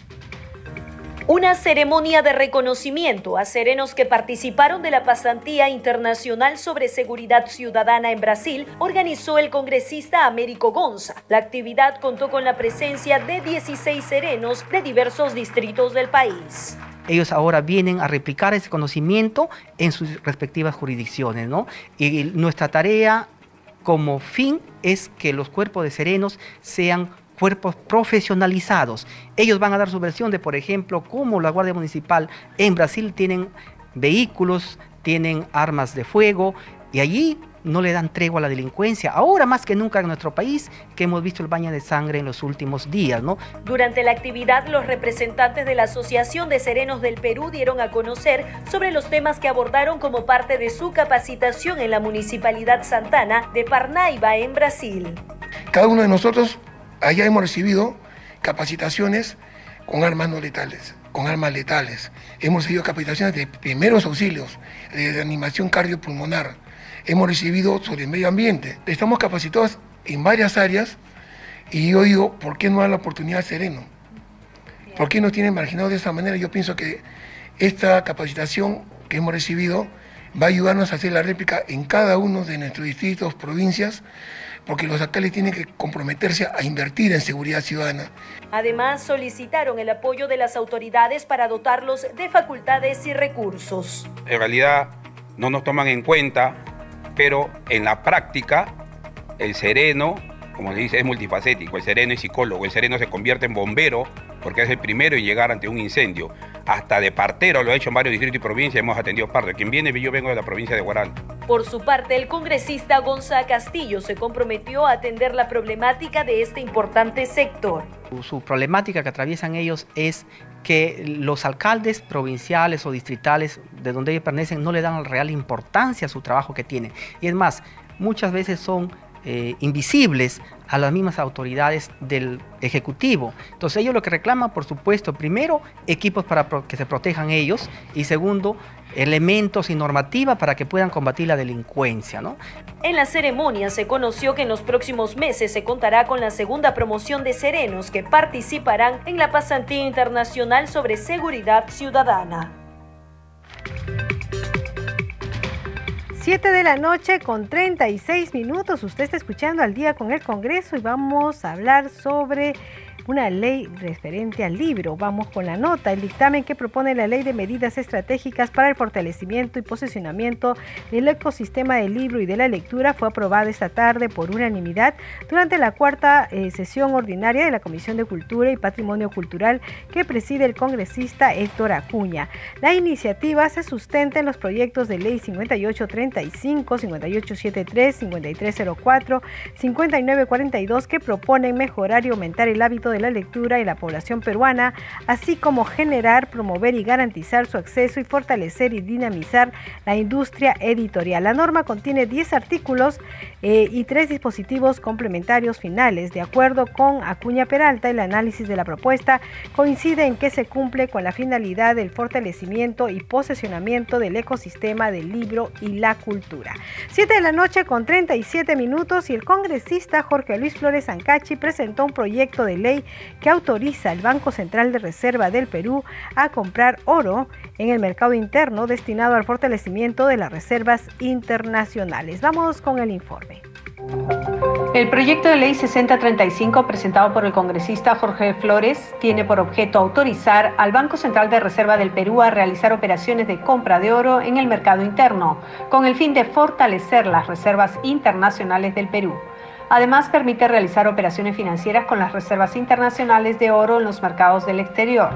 Una ceremonia de reconocimiento a serenos que participaron de la pasantía internacional sobre seguridad ciudadana en Brasil organizó el congresista Américo Gonza. La actividad contó con la presencia de 16 serenos de diversos distritos del país ellos ahora vienen a replicar ese conocimiento en sus respectivas jurisdicciones, ¿no? Y nuestra tarea como fin es que los cuerpos de serenos sean cuerpos profesionalizados. Ellos van a dar su versión de, por ejemplo, cómo la Guardia Municipal en Brasil tienen vehículos, tienen armas de fuego y allí no le dan tregua a la delincuencia, ahora más que nunca en nuestro país, que hemos visto el baño de sangre en los últimos días, ¿no? Durante la actividad, los representantes de la Asociación de Serenos del Perú dieron a conocer sobre los temas que abordaron como parte de su capacitación en la Municipalidad Santana de Parnaíba, en Brasil. Cada uno de nosotros allá hemos recibido capacitaciones con armas no letales, con armas letales. Hemos recibido capacitaciones de primeros auxilios, de animación cardiopulmonar, hemos recibido sobre el medio ambiente. Estamos capacitados en varias áreas y yo digo, ¿por qué no dar la oportunidad al sereno? ¿Por qué nos tienen marginados de esa manera? Yo pienso que esta capacitación que hemos recibido va a ayudarnos a hacer la réplica en cada uno de nuestros distritos, provincias, porque los alcaldes tienen que comprometerse a invertir en seguridad ciudadana. Además, solicitaron el apoyo de las autoridades para dotarlos de facultades y recursos. En realidad no nos toman en cuenta, pero en la práctica el sereno, como se dice, es multifacético. El sereno es psicólogo, el sereno se convierte en bombero porque es el primero en llegar ante un incendio. Hasta de partero lo ha hecho en varios distritos y provincias, hemos atendido parte. Quien viene, yo vengo de la provincia de Guaral. Por su parte, el congresista Gonzalo Castillo se comprometió a atender la problemática de este importante sector. Su problemática que atraviesan ellos es que los alcaldes provinciales o distritales de donde ellos pertenecen no le dan real importancia a su trabajo que tienen. Y es más, muchas veces son eh, invisibles a las mismas autoridades del Ejecutivo. Entonces ellos lo que reclaman, por supuesto, primero, equipos para que se protejan ellos y segundo, elementos y normativa para que puedan combatir la delincuencia. ¿no? En la ceremonia se conoció que en los próximos meses se contará con la segunda promoción de serenos que participarán en la pasantía internacional sobre seguridad ciudadana. 7 de la noche con 36 minutos. Usted está escuchando al día con el Congreso y vamos a hablar sobre una ley referente al libro. Vamos con la nota, el dictamen que propone la ley de medidas estratégicas para el fortalecimiento y posicionamiento del ecosistema del libro y de la lectura fue aprobado esta tarde por unanimidad durante la cuarta eh, sesión ordinaria de la Comisión de Cultura y Patrimonio Cultural que preside el congresista Héctor Acuña. La iniciativa se sustenta en los proyectos de ley 5835, 5873, 5304, 5942 que proponen mejorar y aumentar el hábito de la lectura y la población peruana, así como generar, promover y garantizar su acceso y fortalecer y dinamizar la industria editorial. La norma contiene 10 artículos eh, y tres dispositivos complementarios finales. De acuerdo con Acuña Peralta, el análisis de la propuesta coincide en que se cumple con la finalidad del fortalecimiento y posesionamiento del ecosistema del libro y la cultura. 7 de la noche con 37 minutos y el congresista Jorge Luis Flores Ancachi presentó un proyecto de ley que autoriza al Banco Central de Reserva del Perú a comprar oro en el mercado interno destinado al fortalecimiento de las reservas internacionales. Vamos con el informe. El proyecto de ley 6035 presentado por el congresista Jorge Flores tiene por objeto autorizar al Banco Central de Reserva del Perú a realizar operaciones de compra de oro en el mercado interno, con el fin de fortalecer las reservas internacionales del Perú. Además, permite realizar operaciones financieras con las reservas internacionales de oro en los mercados del exterior.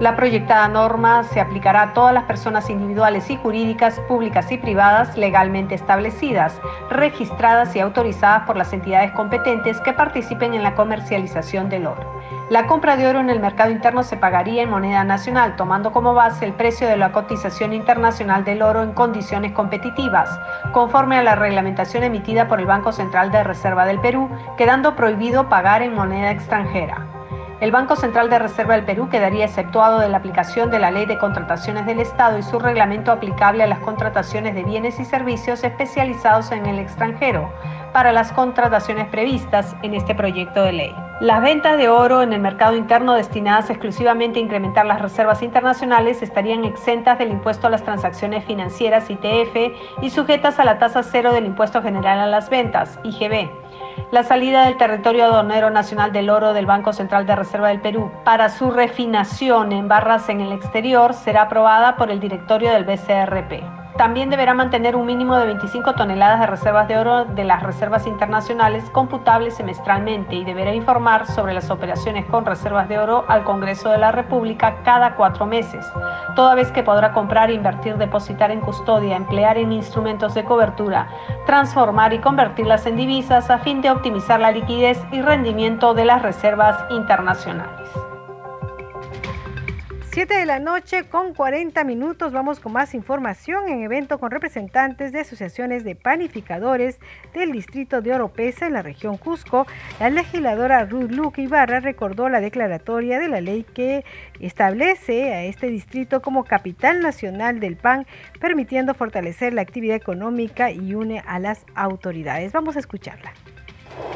La proyectada norma se aplicará a todas las personas individuales y jurídicas, públicas y privadas legalmente establecidas, registradas y autorizadas por las entidades competentes que participen en la comercialización del oro. La compra de oro en el mercado interno se pagaría en moneda nacional, tomando como base el precio de la cotización internacional del oro en condiciones competitivas, conforme a la reglamentación emitida por el Banco Central de Reserva del Perú, quedando prohibido pagar en moneda extranjera. El Banco Central de Reserva del Perú quedaría exceptuado de la aplicación de la Ley de Contrataciones del Estado y su reglamento aplicable a las contrataciones de bienes y servicios especializados en el extranjero para las contrataciones previstas en este proyecto de ley. Las ventas de oro en el mercado interno destinadas exclusivamente a incrementar las reservas internacionales estarían exentas del impuesto a las transacciones financieras ITF y sujetas a la tasa cero del impuesto general a las ventas, IGB. La salida del territorio aduanero nacional del oro del Banco Central de Reserva del Perú para su refinación en barras en el exterior será aprobada por el directorio del BCRP. También deberá mantener un mínimo de 25 toneladas de reservas de oro de las reservas internacionales computables semestralmente y deberá informar sobre las operaciones con reservas de oro al Congreso de la República cada cuatro meses, toda vez que podrá comprar, invertir, depositar en custodia, emplear en instrumentos de cobertura, transformar y convertirlas en divisas a fin de optimizar la liquidez y rendimiento de las reservas internacionales. 7 de la noche con 40 minutos vamos con más información en evento con representantes de asociaciones de panificadores del distrito de Oropesa en la región Cusco. La legisladora Ruth Luque Ibarra recordó la declaratoria de la ley que establece a este distrito como capital nacional del pan, permitiendo fortalecer la actividad económica y une a las autoridades. Vamos a escucharla.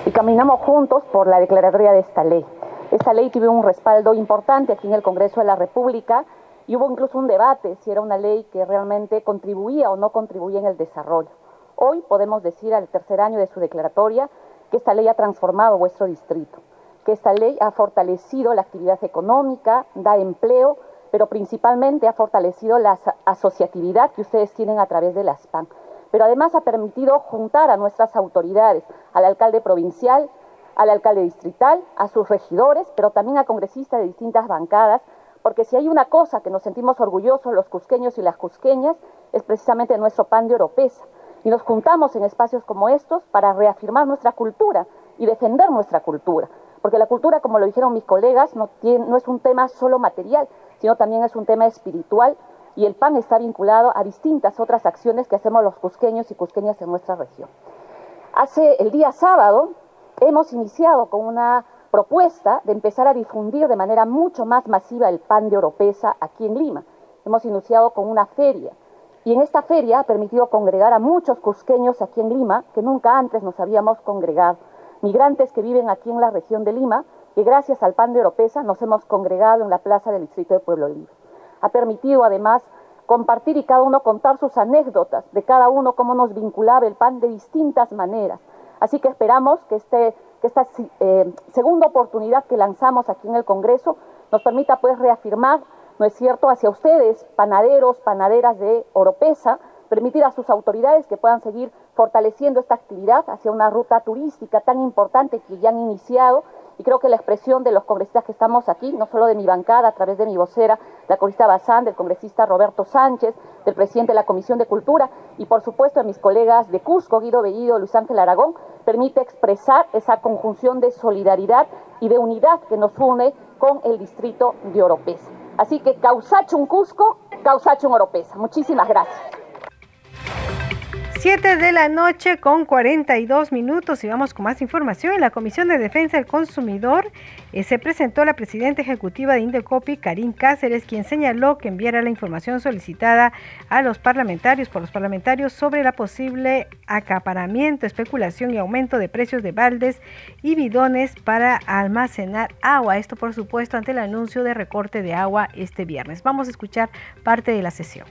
Y caminamos juntos por la declaratoria de esta ley Esta ley tuvo un respaldo importante aquí en el Congreso de la República y hubo incluso un debate si era una ley que realmente contribuía o no contribuía en el desarrollo. Hoy podemos decir al tercer año de su declaratoria que esta ley ha transformado vuestro distrito, que esta ley ha fortalecido la actividad económica, da empleo, pero principalmente ha fortalecido la asociatividad que ustedes tienen a través de las PAN. Pero además ha permitido juntar a nuestras autoridades, al alcalde provincial, al alcalde distrital, a sus regidores, pero también a congresistas de distintas bancadas, porque si hay una cosa que nos sentimos orgullosos los cusqueños y las cusqueñas, es precisamente nuestro pan de oropesa. Y nos juntamos en espacios como estos para reafirmar nuestra cultura y defender nuestra cultura. Porque la cultura, como lo dijeron mis colegas, no, no es un tema solo material, sino también es un tema espiritual y el PAN está vinculado a distintas otras acciones que hacemos los cusqueños y cusqueñas en nuestra región. Hace el día sábado hemos iniciado con una propuesta de empezar a difundir de manera mucho más masiva el pan de Oropesa aquí en Lima. Hemos iniciado con una feria y en esta feria ha permitido congregar a muchos cusqueños aquí en Lima que nunca antes nos habíamos congregado. Migrantes que viven aquí en la región de Lima y gracias al pan de Oropesa nos hemos congregado en la plaza del distrito de Pueblo Libre. Ha permitido además compartir y cada uno contar sus anécdotas de cada uno, cómo nos vinculaba el pan de distintas maneras. Así que esperamos que, este, que esta eh, segunda oportunidad que lanzamos aquí en el Congreso nos permita pues reafirmar, ¿no es cierto?, hacia ustedes, panaderos, panaderas de Oropesa, permitir a sus autoridades que puedan seguir fortaleciendo esta actividad hacia una ruta turística tan importante que ya han iniciado y creo que la expresión de los congresistas que estamos aquí, no solo de mi bancada, a través de mi vocera, la congresista Bazán, del congresista Roberto Sánchez, del presidente de la Comisión de Cultura y por supuesto de mis colegas de Cusco, Guido Bellido, Luis Ángel Aragón, permite expresar esa conjunción de solidaridad y de unidad que nos une con el distrito de Oropesa. Así que Causachun Cusco, Causachun Oropesa. Muchísimas gracias. 7 de la noche con 42 minutos y vamos con más información. En la Comisión de Defensa del Consumidor eh, se presentó la presidenta ejecutiva de Indecopi, Karin Cáceres, quien señaló que enviará la información solicitada a los parlamentarios por los parlamentarios sobre la posible acaparamiento, especulación y aumento de precios de baldes y bidones para almacenar agua. Esto, por supuesto, ante el anuncio de recorte de agua este viernes. Vamos a escuchar parte de la sesión.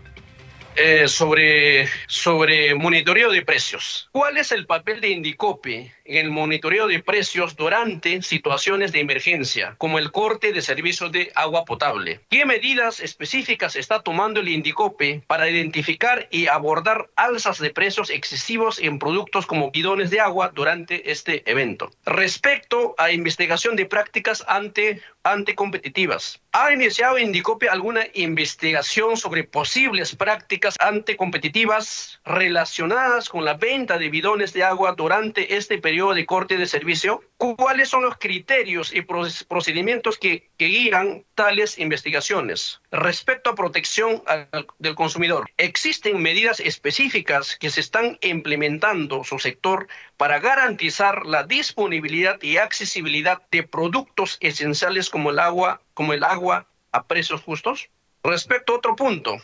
Eh, sobre, sobre monitoreo de precios. ¿Cuál es el papel de Indicope en el monitoreo de precios durante situaciones de emergencia, como el corte de servicios de agua potable? ¿Qué medidas específicas está tomando el Indicope para identificar y abordar alzas de precios excesivos en productos como bidones de agua durante este evento? Respecto a investigación de prácticas ante, anticompetitivas, ¿ha iniciado Indicope alguna investigación sobre posibles prácticas anticompetitivas relacionadas con la venta de bidones de agua durante este periodo de corte de servicio? ¿Cuáles son los criterios y procedimientos que, que guían tales investigaciones? Respecto a protección del consumidor, ¿existen medidas específicas que se están implementando su sector para garantizar la disponibilidad y accesibilidad de productos esenciales como el agua, como el agua a precios justos? Respecto a otro punto,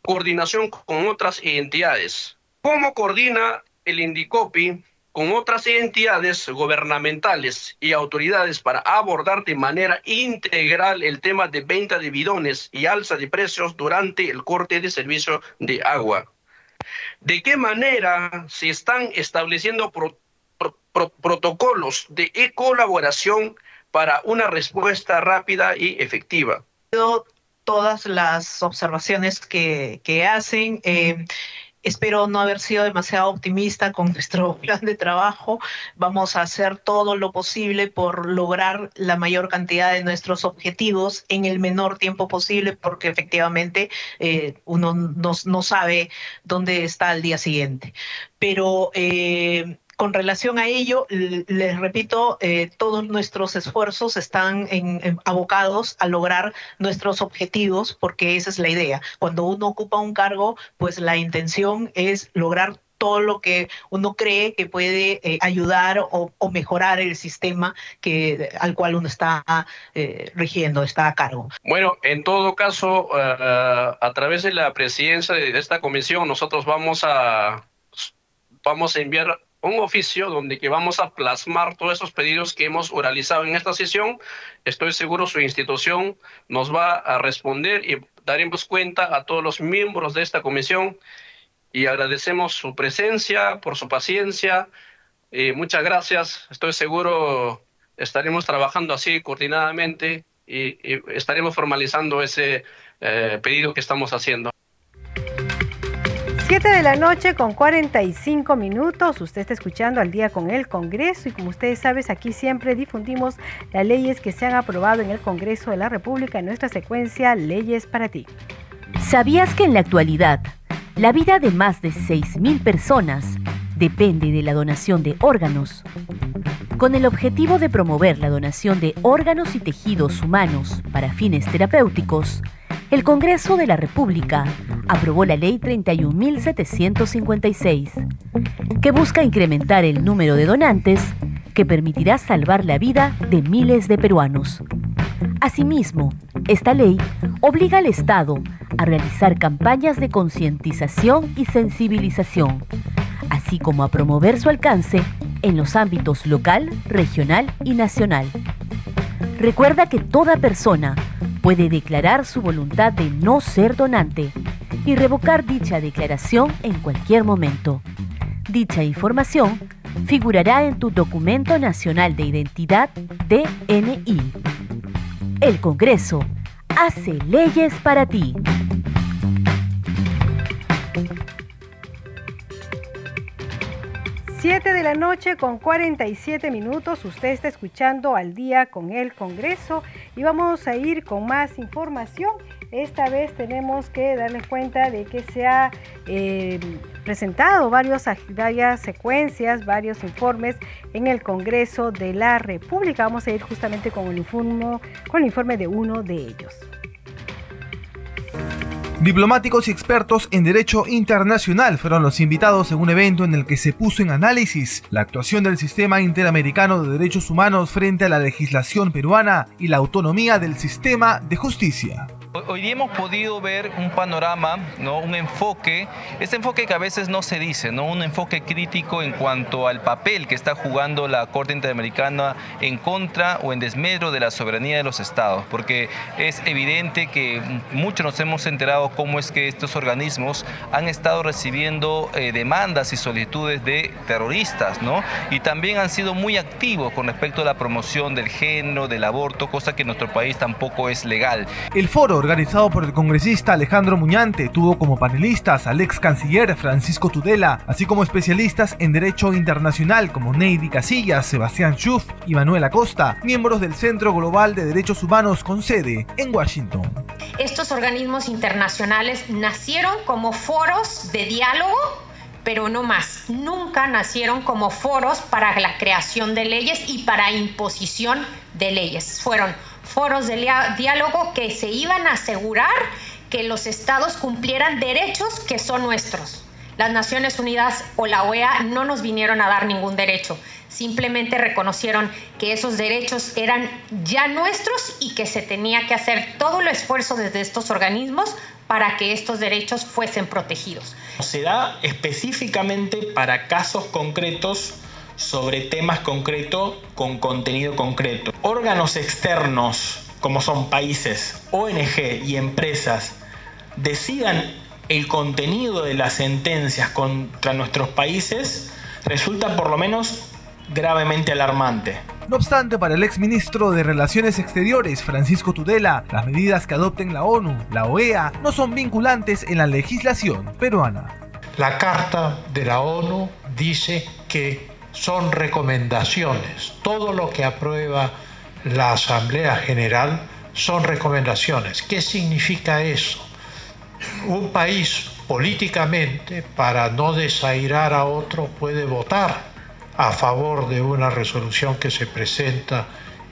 coordinación con otras entidades. ¿Cómo coordina el Indicopi con otras entidades gubernamentales y autoridades para abordar de manera integral el tema de venta de bidones y alza de precios durante el corte de servicio de agua? ¿De qué manera se están estableciendo protocolos de colaboración para una respuesta rápida y efectiva? todas las observaciones que, hacen. Eh, espero no haber sido demasiado optimista con [laughs] nuestro plan de trabajo. Vamos a hacer todo lo posible por lograr la mayor cantidad de nuestros objetivos en el menor tiempo posible, porque efectivamente eh, uno no, sabe dónde está al día siguiente. Pero eh, con relación a ello, les repito, eh, todos nuestros esfuerzos están abocados a lograr nuestros objetivos, porque esa es la idea. Cuando uno ocupa un cargo, pues la intención es lograr todo lo que uno cree que puede eh, ayudar o, mejorar el sistema que, al cual uno está eh, rigiendo, está a cargo. Bueno, en todo caso, a través de la presidencia de esta comisión, nosotros vamos a, vamos a enviar un oficio donde que vamos a plasmar todos esos pedidos que hemos oralizado en esta sesión. Estoy seguro su institución nos va a responder y daremos cuenta a todos los miembros de esta comisión y agradecemos su presencia, por su paciencia. Eh, muchas gracias. Estoy seguro estaremos trabajando así coordinadamente y, estaremos formalizando ese eh, pedido que estamos haciendo. 7 de la noche con 45 minutos. Usted está escuchando al día con el Congreso y como ustedes saben, aquí siempre difundimos las leyes que se han aprobado en el Congreso de la República en nuestra secuencia Leyes para ti. ¿Sabías que en la actualidad la vida de más de 6.000 personas depende de la donación de órganos? Con el objetivo de promover la donación de órganos y tejidos humanos para fines terapéuticos, el Congreso de la República aprobó la Ley 31.756, que busca incrementar el número de donantes que permitirá salvar la vida de miles de peruanos. Asimismo, esta ley obliga al Estado a realizar campañas de concientización y sensibilización, así como a promover su alcance en los ámbitos local, regional y nacional. Recuerda que toda persona puede declarar su voluntad de no ser donante y revocar dicha declaración en cualquier momento. Dicha información figurará en tu documento nacional de identidad DNI. El Congreso hace leyes para ti. 7 de la noche con 47 minutos. Usted está escuchando al día con el Congreso y vamos a ir con más información. Esta vez tenemos que darles cuenta de que se ha eh, presentado varios, varias secuencias, varios informes en el Congreso de la República. Vamos a ir justamente con el informe, con el informe de uno de ellos. Diplomáticos y expertos en derecho internacional fueron los invitados en un evento en el que se puso en análisis la actuación del sistema interamericano de derechos humanos frente a la legislación peruana y la autonomía del sistema de justicia. Hoy día hemos podido ver un panorama, ¿no? un enfoque, ese enfoque que a veces no se dice, ¿no? un enfoque crítico en cuanto al papel que está jugando la Corte Interamericana en contra o en desmedro de la soberanía de los estados, porque es evidente que muchos nos hemos enterado cómo es que estos organismos han estado recibiendo eh, demandas y solicitudes de terroristas, ¿no? y también han sido muy activos con respecto a la promoción del género, del aborto, cosa que en nuestro país tampoco es legal. El foro organizado por el congresista Alejandro Muñante, tuvo como panelistas al ex canciller Francisco Tudela, así como especialistas en derecho internacional como Neidy Casillas, Sebastián Schuff y Manuel Acosta, miembros del Centro Global de Derechos Humanos con sede en Washington. Estos organismos internacionales nacieron como foros de diálogo pero no más. Nunca nacieron como foros para la creación de leyes y para imposición de leyes. Fueron foros de diálogo que se iban a asegurar que los estados cumplieran derechos que son nuestros. Las Naciones Unidas o la OEA no nos vinieron a dar ningún derecho, simplemente reconocieron que esos derechos eran ya nuestros y que se tenía que hacer todo el esfuerzo desde estos organismos para que estos derechos fuesen protegidos. Se da específicamente para casos concretos sobre temas concretos con contenido concreto. Órganos externos, como son países, ONG y empresas, decidan el contenido de las sentencias contra nuestros países, resulta por lo menos gravemente alarmante. No obstante, para el exministro de Relaciones Exteriores, Francisco Tudela, las medidas que adopten la ONU, la OEA, no son vinculantes en la legislación peruana. La Carta de la ONU dice que son recomendaciones. Todo lo que aprueba la Asamblea General son recomendaciones. ¿Qué significa eso? Un país políticamente, para no desairar a otro, puede votar a favor de una resolución que se presenta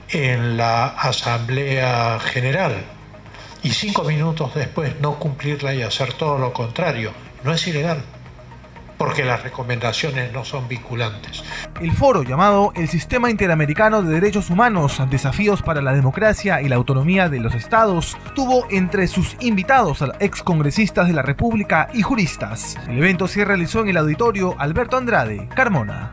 en la Asamblea General y cinco minutos después no cumplirla y hacer todo lo contrario. No es ilegal porque las recomendaciones no son vinculantes. El foro llamado El Sistema Interamericano de Derechos Humanos, Desafíos para la Democracia y la Autonomía de los Estados, tuvo entre sus invitados a excongresistas de la República y juristas. El evento se realizó en el auditorio Alberto Andrade, Carmona.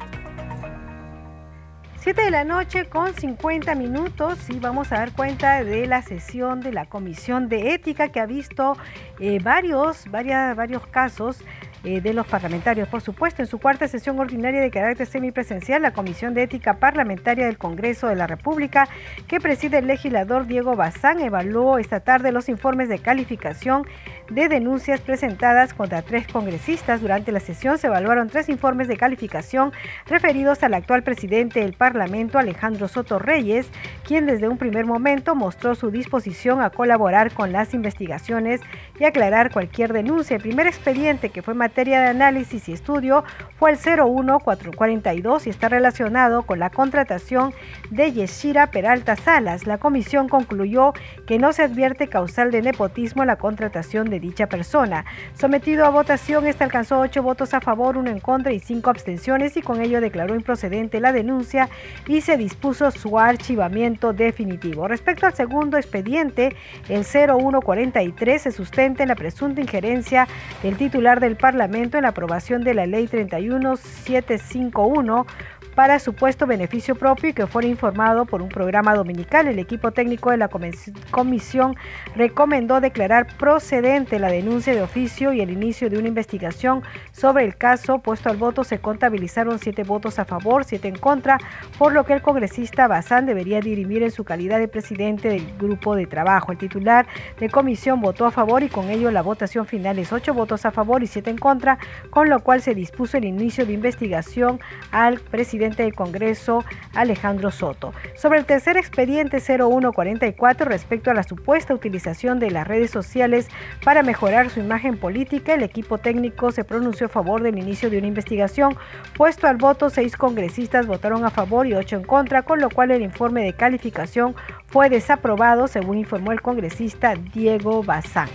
7 de la noche con 50 minutos y vamos a dar cuenta de la sesión de la Comisión de Ética que ha visto eh, varios, varias, varios casos eh, de los parlamentarios. Por supuesto, en su cuarta sesión ordinaria de carácter semipresencial, la Comisión de Ética Parlamentaria del Congreso de la República, que preside el legislador Diego Bazán, evaluó esta tarde los informes de calificación de denuncias presentadas contra tres congresistas. Durante la sesión se evaluaron tres informes de calificación referidos al actual presidente del Parlamento, Alejandro Soto Reyes, quien desde un primer momento mostró su disposición a colaborar con las investigaciones y aclarar cualquier denuncia. El primer expediente que fue materia de análisis y estudio fue el 01442 y está relacionado con la contratación de Yeshira Peralta Salas. La comisión concluyó que no se advierte causal de nepotismo en la contratación de dicha persona. Sometido a votación, este alcanzó ocho votos a favor, uno en contra y cinco abstenciones y con ello declaró improcedente la denuncia y se dispuso su archivamiento definitivo. Respecto al segundo expediente, el 0143 se sustenta en la presunta injerencia del titular del Parlamento en la aprobación de la Ley 31751 para supuesto beneficio propio y que fuera informado por un programa dominical. El equipo técnico de la comisión recomendó declarar procedente la denuncia de oficio y el inicio de una investigación sobre el caso. Puesto al voto se contabilizaron siete votos a favor, siete en contra, por lo que el congresista Bazán debería dirimir en su calidad de presidente del grupo de trabajo. El titular de comisión votó a favor y con ello la votación final es ocho votos a favor y siete en contra, con lo cual se dispuso el inicio de investigación al presidente del Congreso, Alejandro Soto. Sobre el tercer expediente 0144 respecto a la supuesta utilización de las redes sociales para mejorar su imagen política, el equipo técnico se pronunció a favor del inicio de una investigación. Puesto al voto, seis congresistas votaron a favor y ocho en contra, con lo cual el informe de calificación fue desaprobado, según informó el congresista Diego Bazán.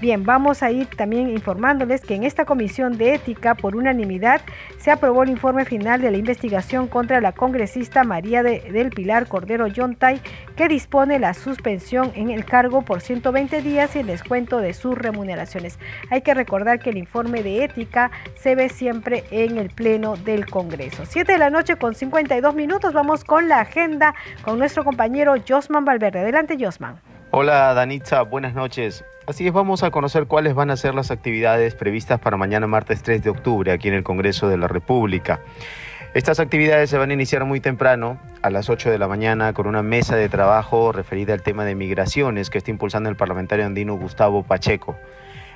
Bien, vamos a ir también informándoles que en esta comisión de ética, por unanimidad, se aprobó el informe final de la investigación contra la congresista María del Pilar Cordero Yontay, que dispone la suspensión en el cargo por 120 días y el descuento de sus remuneraciones. Hay que recordar que el informe de ética se ve siempre en el Pleno del Congreso. Siete de la noche con 52 minutos, vamos con la agenda con nuestro compañero Josman Valverde. Adelante, Josman. Hola, Danitza, buenas noches. Así es, vamos a conocer cuáles van a ser las actividades previstas para mañana martes 3 de octubre aquí en el Congreso de la República. Estas actividades se van a iniciar muy temprano, a las 8 de la mañana, con una mesa de trabajo referida al tema de migraciones que está impulsando el parlamentario andino Gustavo Pacheco.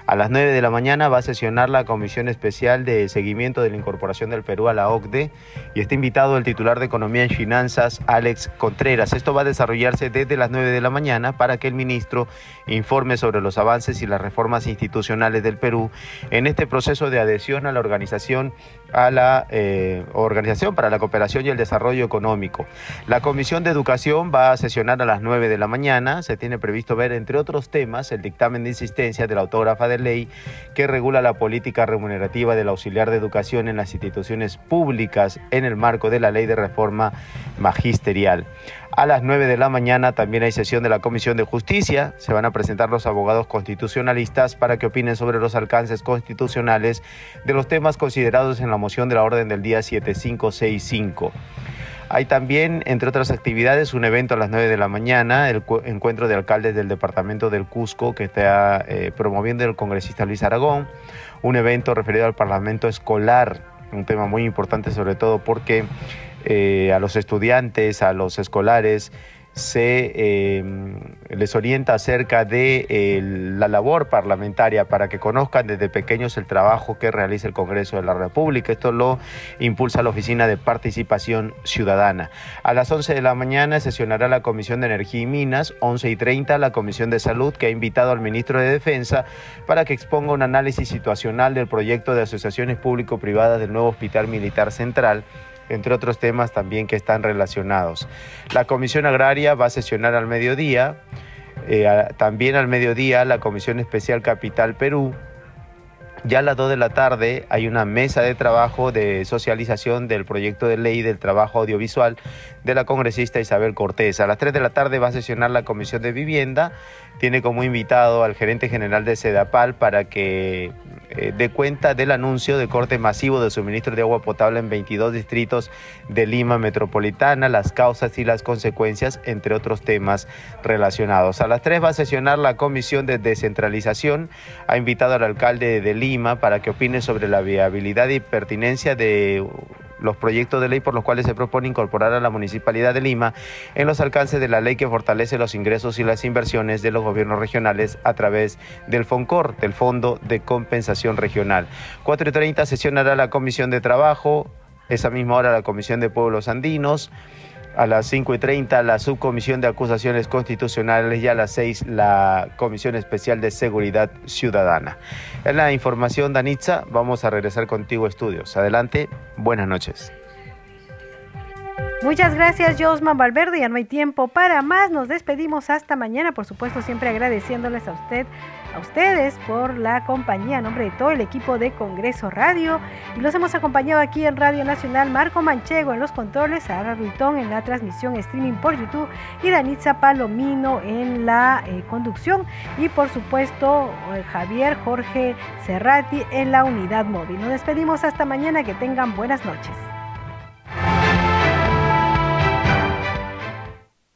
A las 9 de la mañana va a sesionar la Comisión Especial de Seguimiento de la Incorporación del Perú a la OCDE y está invitado el titular de Economía y Finanzas, Alex Contreras. Esto va a desarrollarse desde las 9 de la mañana para que el ministro informe sobre los avances y las reformas institucionales del Perú en este proceso de adhesión a la organización a la eh, Organización para la Cooperación y el Desarrollo Económico. La Comisión de Educación va a sesionar a las 9 de la mañana. Se tiene previsto ver, entre otros temas, el dictamen de insistencia de la autógrafa de ley que regula la política remunerativa del auxiliar de educación en las instituciones públicas en el marco de la ley de reforma magisterial. A las 9 de la mañana también hay sesión de la Comisión de Justicia. Se van a presentar los abogados constitucionalistas para que opinen sobre los alcances constitucionales de los temas considerados en la moción de la orden del día 7565. Hay también, entre otras actividades, un evento a las 9 de la mañana, el encuentro de alcaldes del departamento del Cusco que está eh, promoviendo el congresista Luis Aragón, un evento referido al Parlamento Escolar, un tema muy importante sobre todo porque eh, a los estudiantes, a los escolares, se em, les orienta acerca de la labor parlamentaria para que conozcan desde pequeños el trabajo que realiza el Congreso de la República. Esto lo impulsa la Oficina de Participación Ciudadana. A las 11 de la mañana sesionará la Comisión de Energía y Minas, 11 y 30 la Comisión de Salud que ha invitado al ministro de Defensa para que exponga un análisis situacional del proyecto de asociaciones público-privadas del nuevo Hospital Militar Central entre otros temas también que están relacionados. La Comisión Agraria va a sesionar al mediodía, eh, también al mediodía la Comisión Especial Capital Perú Ya a las 2 de la tarde hay una mesa de trabajo de socialización del proyecto de ley del trabajo audiovisual de la congresista Isabel Cortés. A las 3 de la tarde va a sesionar la Comisión de Vivienda. Tiene como invitado al gerente general de Sedapal para que eh, dé cuenta del anuncio de corte masivo de suministro de agua potable en 22 distritos de Lima Metropolitana, las causas y las consecuencias, entre otros temas relacionados. A las 3 va a sesionar la Comisión de Descentralización. Ha invitado al alcalde de Lima para que opine sobre la viabilidad y pertinencia de los proyectos de ley por los cuales se propone incorporar a la Municipalidad de Lima en los alcances de la ley que fortalece los ingresos y las inversiones de los gobiernos regionales a través del FONCOR, del Fondo de Compensación Regional. 4 y 30 sesionará la Comisión de Trabajo, esa misma hora la Comisión de Pueblos Andinos. A las 5 y 30 la Subcomisión de Acusaciones Constitucionales y a las 6 la Comisión Especial de Seguridad Ciudadana. En la información, Danitza, vamos a regresar contigo estudios. Adelante, buenas noches. Muchas gracias, Josman Valverde. Ya no hay tiempo para más. Nos despedimos hasta mañana. Por supuesto, siempre agradeciéndoles a usted, a ustedes por la compañía, a nombre de todo el equipo de Congreso Radio. Y los hemos acompañado aquí en Radio Nacional, Marco Manchego en los controles, Sara Ruitón en la transmisión streaming por YouTube y Danitza Palomino en la eh, conducción. Y por supuesto, eh, Javier Jorge Cerrati en la unidad móvil. Nos despedimos hasta mañana. Que tengan buenas noches.